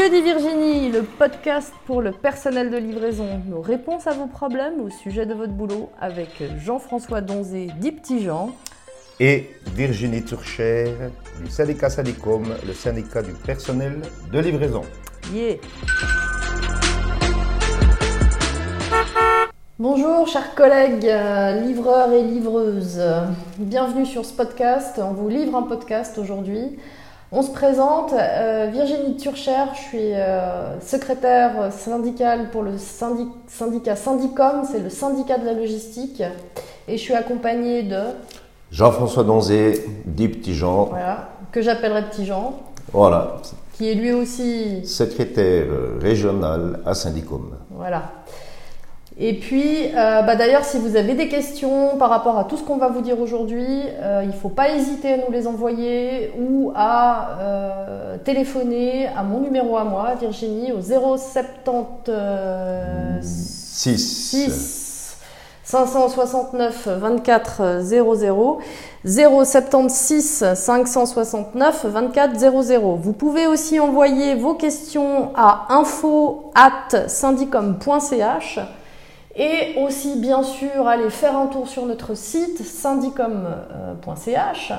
Que dit Virginie Le podcast pour le personnel de livraison. Nos réponses à vos problèmes au sujet de votre boulot avec Jean-François Donzé, dit Petit Jean. Et Virginie Turcher du syndicat Sadicom, le syndicat du personnel de livraison. Yeah. Bonjour chers collègues euh, livreurs et livreuses. Bienvenue sur ce podcast. On vous livre un podcast aujourd'hui. On se présente, euh, Virginie Turcher, je suis euh, secrétaire syndicale pour le syndicat Syndicom, c'est le syndicat de la logistique, et je suis accompagnée de Jean-François Donzé, dit Petit Jean. Voilà, que j'appellerai Petit Jean. Voilà. Qui est lui aussi secrétaire régional à Syndicom. Voilà. Et puis, euh, bah d'ailleurs, si vous avez des questions par rapport à tout ce qu'on va vous dire aujourd'hui, euh, il ne faut pas hésiter à nous les envoyer ou à euh, téléphoner à mon numéro à moi, Virginie, au 076 569 24 00 076 569 24 00. Vous pouvez aussi envoyer vos questions à info at syndicom.ch et aussi, bien sûr, aller faire un tour sur notre site syndicom.ch.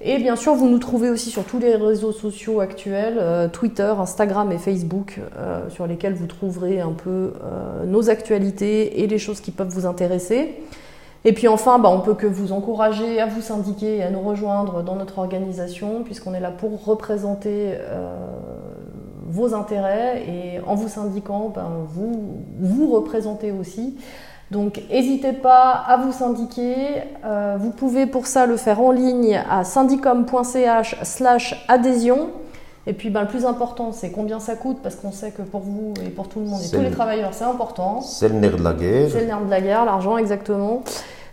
Et bien sûr, vous nous trouvez aussi sur tous les réseaux sociaux actuels, euh, Twitter, Instagram et Facebook, euh, sur lesquels vous trouverez un peu euh, nos actualités et les choses qui peuvent vous intéresser. Et puis enfin, bah, on peut que vous encourager à vous syndiquer et à nous rejoindre dans notre organisation, puisqu'on est là pour représenter vos intérêts et en vous syndiquant, ben, vous vous représentez aussi. Donc n'hésitez pas à vous syndiquer. Euh, vous pouvez pour ça le faire en ligne à syndicom.ch slash adhésion. Et puis ben, le plus important, c'est combien ça coûte, parce qu'on sait que pour vous et pour tout le monde et tous les travailleurs, c'est important. C'est le nerf de la guerre. C'est le nerf de la guerre, l'argent exactement.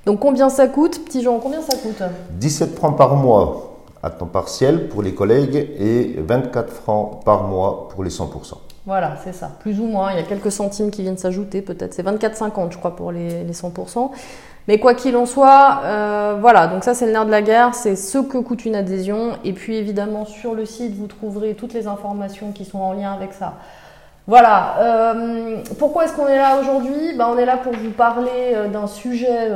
Donc combien ça coûte, petit Jean, combien ça coûte? 17 francs par mois à temps partiel pour les collègues et 24 francs par mois pour les 100%. Voilà, c'est ça, plus ou moins. Il y a quelques centimes qui viennent s'ajouter, peut-être. C'est 24,50, je crois, pour les, 100%. Mais quoi qu'il en soit, euh, voilà, donc ça c'est le nerf de la guerre, c'est ce que coûte une adhésion. Et puis évidemment, sur le site, vous trouverez toutes les informations qui sont en lien avec ça. Voilà, euh, pourquoi est-ce qu'on est là aujourd'hui? Ben, On est là pour vous parler euh, d'un sujet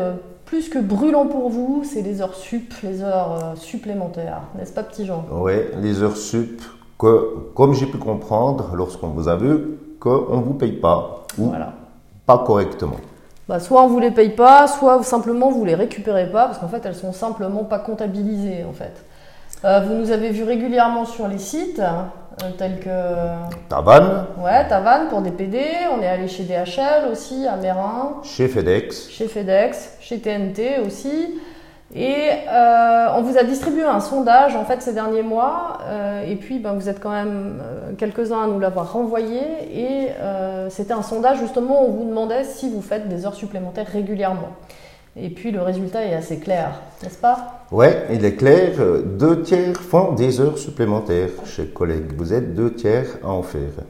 plus que brûlant pour vous, c'est les heures sup, les heures euh, supplémentaires, n'est-ce pas, petit Jean? Oui, les heures sup, que, comme j'ai pu comprendre lorsqu'on vous a vu, qu'on ne vous paye pas ou pas correctement. Bah, soit on ne vous les paye pas, soit simplement vous les récupérez pas, parce qu'en fait elles sont simplement pas comptabilisées en fait. Euh, vous nous avez vu régulièrement sur les sites, euh, tels que. Tavan. Ouais, Tavan pour des PD. On est allé chez DHL aussi, à Mérin. Chez FedEx. Chez FedEx, chez TNT aussi. Et euh, on vous a distribué un sondage en fait ces derniers mois, et puis ben, vous êtes quand même quelques-uns à nous l'avoir renvoyé. Et c'était un sondage justement où on vous demandait si vous faites des heures supplémentaires régulièrement. Et puis le résultat est assez clair, n'est-ce pas? Oui, il est clair. Deux tiers font des heures supplémentaires, chers collègues. Vous êtes deux tiers à en faire.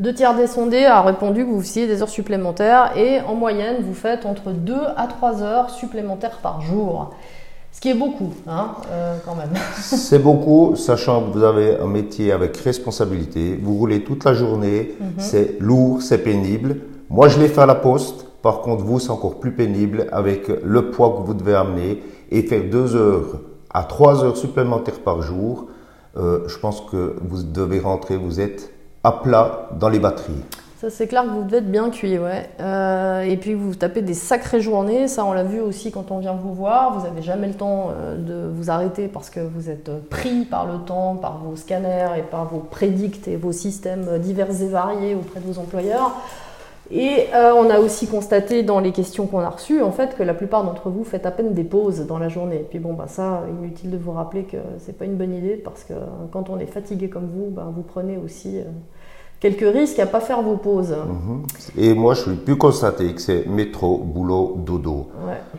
Deux tiers des sondés a répondu que vous faisiez des heures supplémentaires et en moyenne, vous faites entre 2 à 3 heures supplémentaires par jour. Ce qui est beaucoup, hein, euh, quand même. c'est beaucoup, sachant que vous avez un métier avec responsabilité. Vous roulez toute la journée, mhm. c'est lourd, c'est pénible. Moi, je l'ai fait à la poste. Par contre, vous, c'est encore plus pénible avec le poids que vous devez amener et faire deux heures à trois heures supplémentaires par jour. Euh, je pense que vous devez rentrer, vous êtes à plat dans les batteries. Ça, c'est clair que vous devez être bien cuit, ouais. Euh, et puis, vous tapez des sacrées journées. Ça, on l'a vu aussi quand on vient vous voir. Vous n'avez jamais le temps euh, de vous arrêter parce que vous êtes pris par le temps, par vos scanners et par vos prédicts et vos systèmes divers et variés auprès de vos employeurs. Et euh, on a aussi constaté dans les questions qu'on a reçues, en fait, que la plupart d'entre vous faites à peine des pauses dans la journée. Et puis bon, bah, ça, inutile de vous rappeler que c'est pas une bonne idée parce que quand on est fatigué comme vous, bah, vous prenez aussi euh, quelques risques à pas faire vos pauses. Mhm. Et moi, je suis plus constaté que c'est métro, boulot, dodo.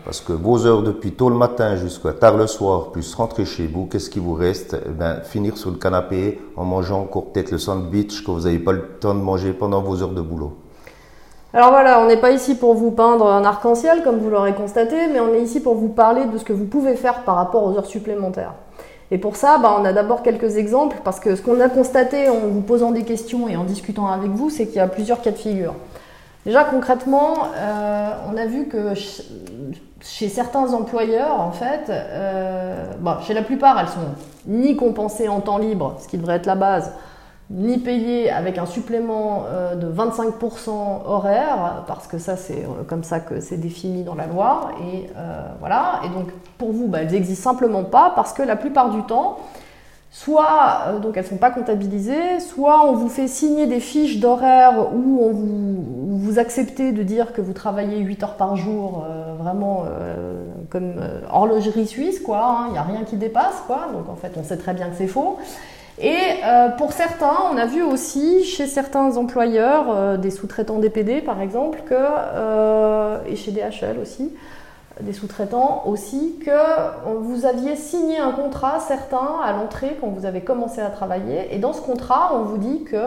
Parce que vos heures depuis tôt le matin jusqu'à tard le soir, plus rentrer chez vous, qu'est-ce qui vous reste? Eh ben, Finir sur le canapé en mangeant encore peut-être le sandwich que vous n'avez pas le temps de manger pendant vos heures de boulot. Alors voilà, on n'est pas ici pour vous peindre un arc-en-ciel, comme vous l'aurez constaté, mais on est ici pour vous parler de ce que vous pouvez faire par rapport aux heures supplémentaires. Et pour ça, bah, on a d'abord quelques exemples, parce que ce qu'on a constaté en vous posant des questions et en discutant avec vous, c'est qu'il y a plusieurs cas de figure. Déjà concrètement, euh, on a vu que chez certains employeurs, en fait, euh, chez la plupart, elles sont ni compensées en temps libre, ce qui devrait être la base, ni payées avec un supplément euh, de 25% horaire, parce que ça, c'est comme ça que c'est défini dans la loi. Et voilà. Et donc, pour vous, bah, elles n'existent simplement pas, parce que la plupart du temps, soit euh, donc elles ne sont pas comptabilisées, soit on vous fait signer des fiches d'horaire où vous, acceptez de dire que vous travaillez 8 heures par jour, euh, vraiment euh, comme horlogerie suisse, quoi. Hein. Il n'y a rien qui dépasse, quoi. Donc en fait, on sait très bien que c'est faux. Et pour certains, on a vu aussi chez certains employeurs, des sous-traitants DPD par exemple, que, et chez DHL aussi, des sous-traitants aussi, que vous aviez signé un contrat certain à l'entrée quand vous avez commencé à travailler. Et dans ce contrat, on vous dit que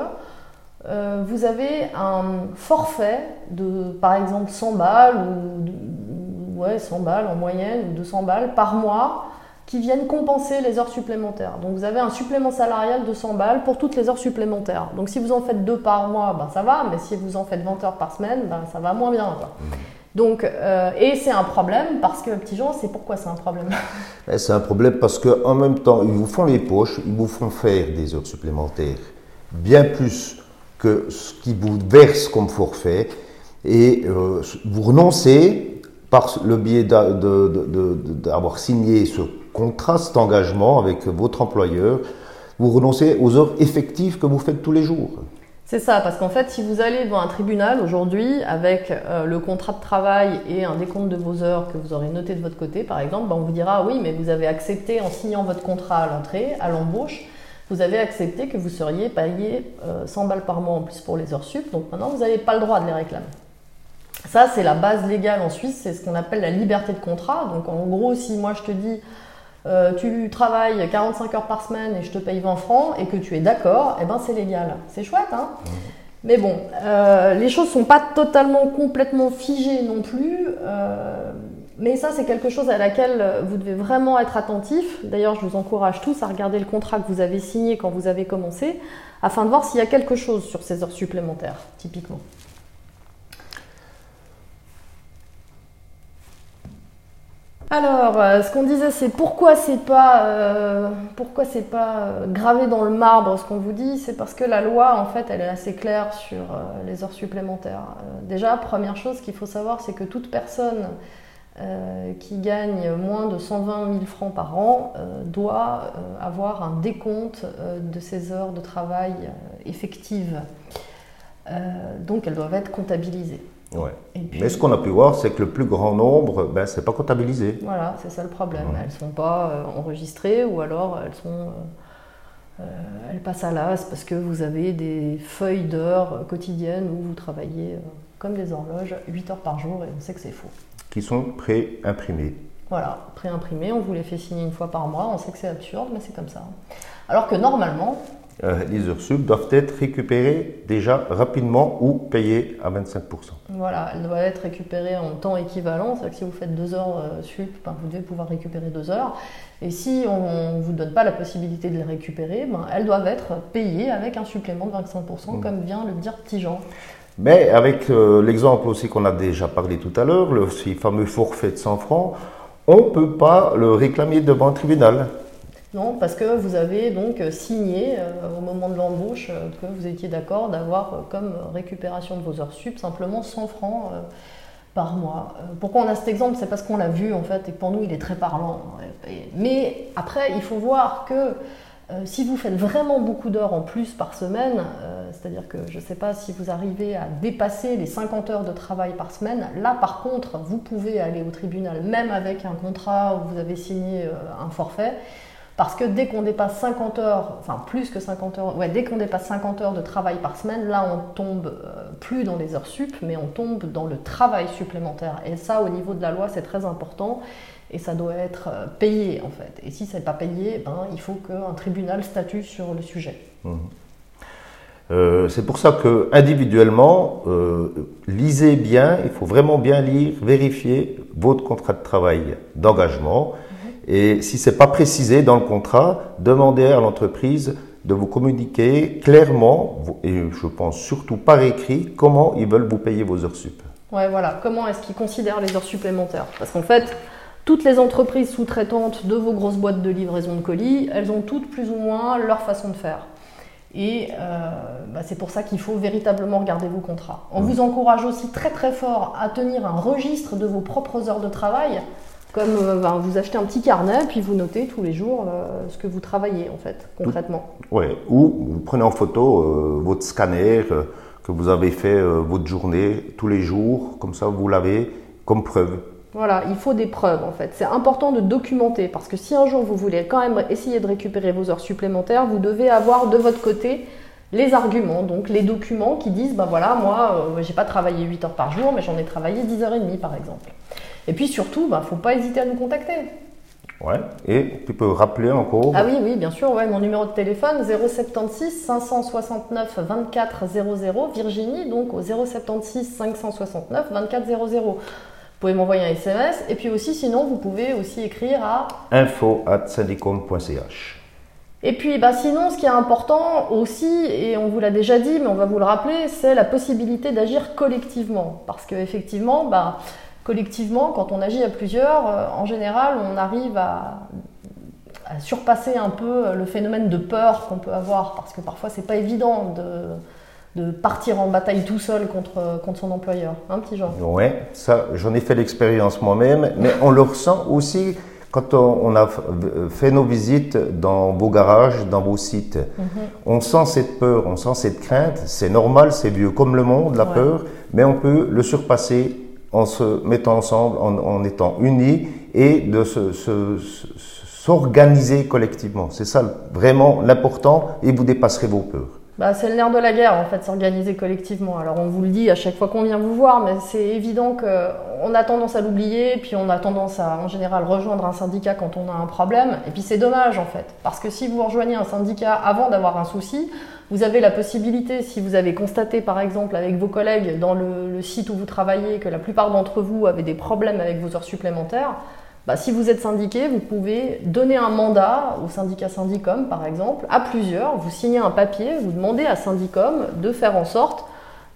euh, vous avez un forfait de, par exemple, 100 balles ou ouais, 100 balles en moyenne ou 200 balles par mois qui viennent compenser les heures supplémentaires. Donc vous avez un supplément salarial de 100 balles pour toutes les heures supplémentaires. Donc si vous en faites deux par mois, ben ça va, mais si vous en faites 20 heures par semaine, ben ça va moins bien. Quoi. Mmh. Donc, euh, et c'est un problème parce que, petit Jean, c'est pourquoi c'est un problème? Eh, C'est un problème parce qu'en même temps, ils vous font les poches, ils vous font faire des heures supplémentaires, bien plus que ce qu'ils vous versent comme forfait, et euh, vous renoncez par le biais d'avoir signé ce contrat, cet engagement avec votre employeur, vous renoncez aux heures effectives que vous faites tous les jours. C'est ça, parce qu'en fait, si vous allez devant un tribunal aujourd'hui avec euh, le contrat de travail et un décompte de vos heures que vous aurez noté de votre côté, par exemple, ben, on vous dira oui, mais vous avez accepté en signant votre contrat à l'entrée, à l'embauche, vous avez accepté que vous seriez payé 100 euh, balles par mois en plus pour les heures sup, donc maintenant vous n'avez pas le droit de les réclamer. Ça, c'est la base légale en Suisse, c'est ce qu'on appelle la liberté de contrat. Donc en gros, si moi je te dis euh, tu travailles 45 heures par semaine et je te paye 20 francs et que tu es d'accord, eh ben c'est légal. C'est chouette, hein Mais bon, euh, les choses sont pas totalement complètement figées non plus. Euh, mais ça, c'est quelque chose à laquelle vous devez vraiment être attentif. D'ailleurs, je vous encourage tous à regarder le contrat que vous avez signé quand vous avez commencé, afin de voir s'il y a quelque chose sur ces heures supplémentaires, typiquement. Alors, euh, ce qu'on disait, c'est pourquoi c'est pas, euh, pourquoi c'est pas euh, gravé dans le marbre ce qu'on vous dit, c'est parce que la loi, en fait, elle est assez claire sur les heures supplémentaires. déjà, première chose qu'il faut savoir, c'est que toute personne qui gagne moins de 120 000 francs par an doit avoir un décompte de ses heures de travail effectives. donc, elles doivent être comptabilisées. Ouais. Mais ce qu'on a pu voir, c'est que le plus grand nombre, ben, c'est pas comptabilisé. Voilà, c'est ça le problème. Elles sont pas euh, enregistrées ou alors elles sont, euh, euh, elles passent à l'as parce que vous avez des feuilles d'heures quotidiennes où vous travaillez comme des horloges 8 heures par jour et on sait que c'est faux. Qui sont pré-imprimées. Voilà, pré-imprimées, on vous les fait signer une fois par mois, on sait que c'est absurde, mais c'est comme ça. Alors que normalement, euh, les heures sub doivent être récupérées déjà rapidement ou payées à 25%. Voilà, elles doivent être récupérées en temps équivalent. C'est-à-dire que si vous faites deux heures euh, sup, ben, vous devez pouvoir récupérer deux heures. Et si on ne vous donne pas la possibilité de les récupérer, ben, elles doivent être payées avec un supplément de 25%, mmh. comme vient le dire Petit Jean. Mais avec euh, l'exemple aussi qu'on a déjà parlé tout à l'heure, le fameux forfait de 100 francs, on ne peut pas le réclamer devant un tribunal. Non, parce que vous avez donc signé euh, au moment de l'embauche euh, que vous étiez d'accord d'avoir euh, comme récupération de vos heures sup simplement 100 francs par mois. pourquoi on a cet exemple? C'est parce qu'on l'a vu en fait et pour nous il est très parlant. Mais après, il faut voir que si vous faites vraiment beaucoup d'heures en plus par semaine, c'est-à-dire que je ne sais pas si vous arrivez à dépasser les 50 heures de travail par semaine, là par contre, vous pouvez aller au tribunal, même avec un contrat où vous avez signé un forfait, parce que dès qu'on dépasse 50 heures, enfin plus que 50 heures, ouais, dès qu'on dépasse 50 heures de travail par semaine, là on tombe euh, plus dans les heures sup, mais on tombe dans le travail supplémentaire. Et ça, au niveau de la loi, c'est très important et ça doit être euh, payé en fait. Et si ce n'est pas payé, ben, il faut qu'un tribunal statue sur le sujet. Mmh. Euh, c'est pour ça que individuellement, lisez bien, il faut vraiment bien lire, vérifier votre contrat de travail d'engagement Et si c'est pas précisé dans le contrat, demandez à l'entreprise de vous communiquer clairement, et je pense surtout par écrit, comment ils veulent vous payer vos heures sup. Ouais, voilà. Comment est-ce qu'ils considèrent les heures supplémentaires? Parce qu'en fait, toutes les entreprises sous-traitantes de vos grosses boîtes de livraison de colis, elles ont toutes plus ou moins leur façon de faire. Et euh, bah, c'est pour ça qu'il faut véritablement regarder vos contrats. On vous encourage aussi très très fort à tenir un registre de vos propres heures de travail comme euh, ben, vous achetez un petit carnet, puis vous notez tous les jours euh, ce que vous travaillez, en fait, concrètement. Oui, ou vous prenez en photo euh, votre scanner, que vous avez fait votre journée tous les jours, comme ça vous l'avez comme preuve. Voilà, il faut des preuves en fait. C'est important de documenter parce que si un jour vous voulez quand même essayer de récupérer vos heures supplémentaires, vous devez avoir de votre côté les arguments, donc les documents qui disent, ben voilà, moi, j'ai pas travaillé 8 heures par jour, mais j'en ai travaillé 10 heures et demie par exemple. Et puis surtout, il bah, ne faut pas hésiter à nous contacter. Ouais, et tu peux rappeler encore Ah oui, oui, bien sûr, ouais, mon numéro de téléphone 076 569 24 00 Virginie, donc au 076 569 24 00. Vous pouvez m'envoyer un SMS et puis aussi, sinon, vous pouvez aussi écrire à info at syndicom.ch. Et puis, bah, sinon, ce qui est important aussi, et on vous l'a déjà dit, mais on va vous le rappeler, c'est la possibilité d'agir collectivement. Parce qu'effectivement, bah, collectivement, quand on agit à plusieurs, euh, en général, on arrive à, surpasser un peu le phénomène de peur qu'on peut avoir, parce que parfois, c'est pas évident de, partir en bataille tout seul contre, contre son employeur, un petit genre. Oui, ça, j'en ai fait l'expérience moi-même, mais on le ressent aussi quand on, a fait nos visites dans vos garages, dans vos sites. Mhm. On sent cette peur, on sent cette crainte. C'est normal, c'est vieux comme le monde, la peur, mais on peut le surpasser en se mettant ensemble, en, étant unis et de s'organiser collectivement. C'est ça vraiment l'important et vous dépasserez vos peurs. Bah, c'est le nerf de la guerre, en fait, s'organiser collectivement. Alors, on vous le dit à chaque fois qu'on vient vous voir, mais c'est évident qu'on a tendance à l'oublier, puis on a tendance à, en général, rejoindre un syndicat quand on a un problème. Et puis, c'est dommage, en fait, parce que si vous rejoignez un syndicat avant d'avoir un souci, vous avez la possibilité, si vous avez constaté, par exemple, avec vos collègues dans le, site où vous travaillez, que la plupart d'entre vous avaient des problèmes avec vos heures supplémentaires, bah, si vous êtes syndiqué, vous pouvez donner un mandat au syndicat Syndicom, par exemple, à plusieurs. Vous signez un papier, vous demandez à Syndicom de faire en sorte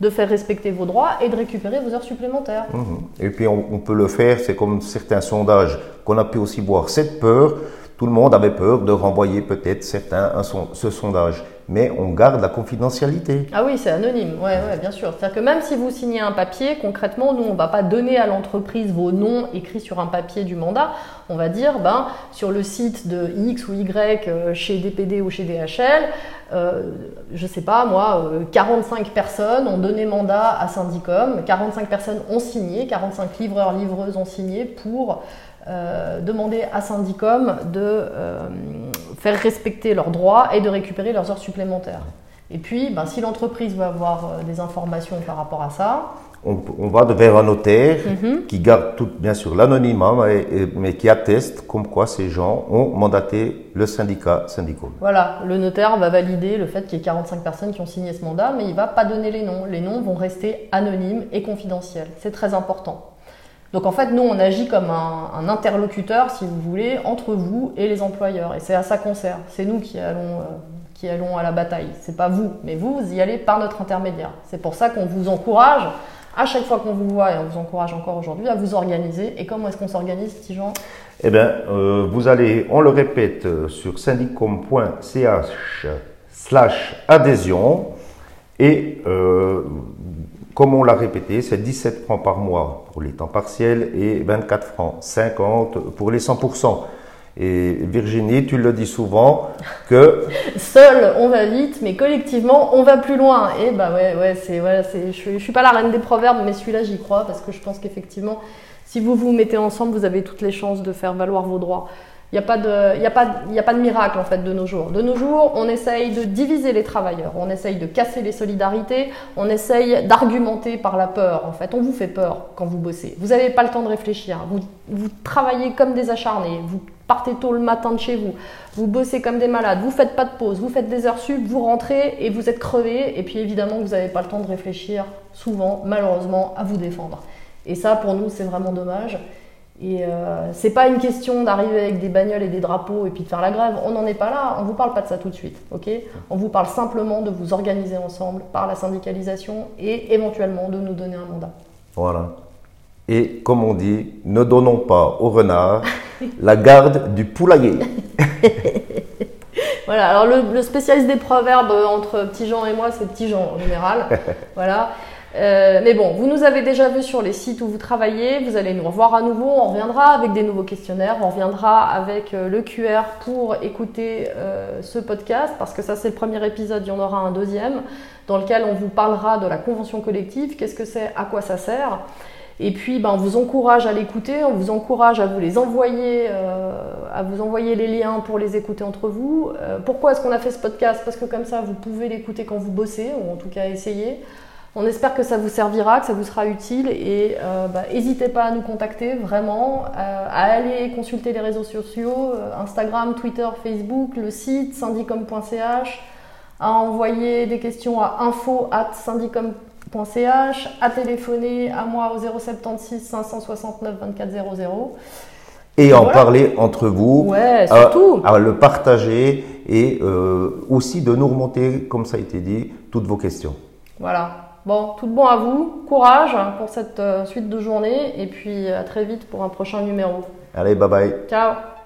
de faire respecter vos droits et de récupérer vos heures supplémentaires. Mhm. Et puis on, peut le faire, c'est comme certains sondages qu'on a pu aussi voir cette peur. Tout le monde avait peur de renvoyer peut-être certains à ce sondage mais on garde la confidentialité. Ah oui, c'est anonyme, ouais, ouais, bien sûr. C'est-à-dire que même si vous signez un papier, concrètement, nous, on ne va pas donner à l'entreprise vos noms écrits sur un papier du mandat. On va dire, ben, sur le site de X ou Y euh, chez DPD ou chez DHL, euh, je sais pas, moi, 45 euh, personnes ont donné mandat à Syndicom, 45 personnes ont signé, 45 livreurs, livreuses ont signé pour demander à Syndicom de faire respecter leurs droits et de récupérer leurs heures supplémentaires. Et puis, ben, si l'entreprise veut avoir euh, des informations par rapport à ça, on, va vers un notaire mhm. qui garde tout, bien sûr l'anonymat, mais, qui atteste comme quoi ces gens ont mandaté le syndicat syndical. Voilà, le notaire va valider le fait qu'il y ait 45 personnes qui ont signé ce mandat, mais il ne va pas donner les noms. Les noms vont rester anonymes et confidentiels. C'est très important. Donc en fait, nous, on agit comme un, interlocuteur, si vous voulez, entre vous et les employeurs. Et c'est à ça qu'on sert. C'est nous qui allons, euh, qui allons à la bataille. C'est pas vous, mais vous, vous y allez par notre intermédiaire. C'est pour ça qu'on vous encourage, à chaque fois qu'on vous voit, et on vous encourage encore aujourd'hui, à vous organiser. Et comment est-ce qu'on s'organise, petit Jean? Eh bien, euh, vous allez, on le répète, euh, sur syndicom.ch slash adhésion. Et comme on l'a répété, c'est 17 francs par mois pour les temps partiels et 24 francs 50 pour les 100%. Et Virginie, tu le dis souvent que seul on va vite, mais collectivement on va plus loin. Et bah ouais, ouais, c'est voilà, c'est je, je suis pas la reine des proverbes, mais celui-là j'y crois parce que je pense qu'effectivement, si vous vous mettez ensemble, vous avez toutes les chances de faire valoir vos droits. Il n'y a, pas de, a, de miracle en fait de nos jours. De nos jours, on essaye de diviser les travailleurs, on essaye de casser les solidarités, on essaye d'argumenter par la peur. En fait, on vous fait peur quand vous bossez. Vous n'avez pas le temps de réfléchir. Vous, vous travaillez comme des acharnés. Vous partez tôt le matin de chez vous. Vous bossez comme des malades. Vous faites pas de pause. Vous faites des heures sup. Vous rentrez et vous êtes crevé. Et puis évidemment, vous n'avez pas le temps de réfléchir souvent, malheureusement, à vous défendre. Et ça, pour nous, c'est vraiment dommage. Et euh, c'est pas une question d'arriver avec des bagnoles et des drapeaux et puis de faire la grève. On n'en est pas là. On vous parle pas de ça tout de suite, ok? On vous parle simplement de vous organiser ensemble par la syndicalisation et éventuellement de nous donner un mandat. Voilà. Et comme on dit, ne donnons pas au renard la garde du poulailler. voilà. Alors le, le, spécialiste des proverbes entre Petit Jean et moi, c'est Petit Jean en général. voilà. Euh, mais bon, vous nous avez déjà vu sur les sites où vous travaillez, vous allez nous revoir à nouveau, on reviendra avec des nouveaux questionnaires, on reviendra avec euh, le QR pour écouter euh, ce podcast, parce que ça c'est le premier épisode, il y en aura un deuxième, dans lequel on vous parlera de la convention collective, qu'est-ce que c'est, à quoi ça sert. Et puis, ben, on vous encourage à l'écouter, on vous encourage à vous les envoyer, à vous envoyer les liens pour les écouter entre vous. pourquoi est-ce qu'on a fait ce podcast? Parce que comme ça, vous pouvez l'écouter quand vous bossez, ou en tout cas essayer. On espère que ça vous servira, que ça vous sera utile et euh, bah, n'hésitez pas à nous contacter vraiment, euh, à aller consulter les réseaux sociaux, euh, Instagram, Twitter, Facebook, le site syndicom.ch, à envoyer des questions à info@syndicom.ch, à téléphoner à moi au 076 569 2400. Et en parler entre vous, ouais, surtout. À, à, le partager et aussi de nous remonter, comme ça a été dit, toutes vos questions. Voilà. Bon, tout bon à vous, courage pour cette euh, suite de journée et puis à très vite pour un prochain numéro. Allez, bye bye. Ciao.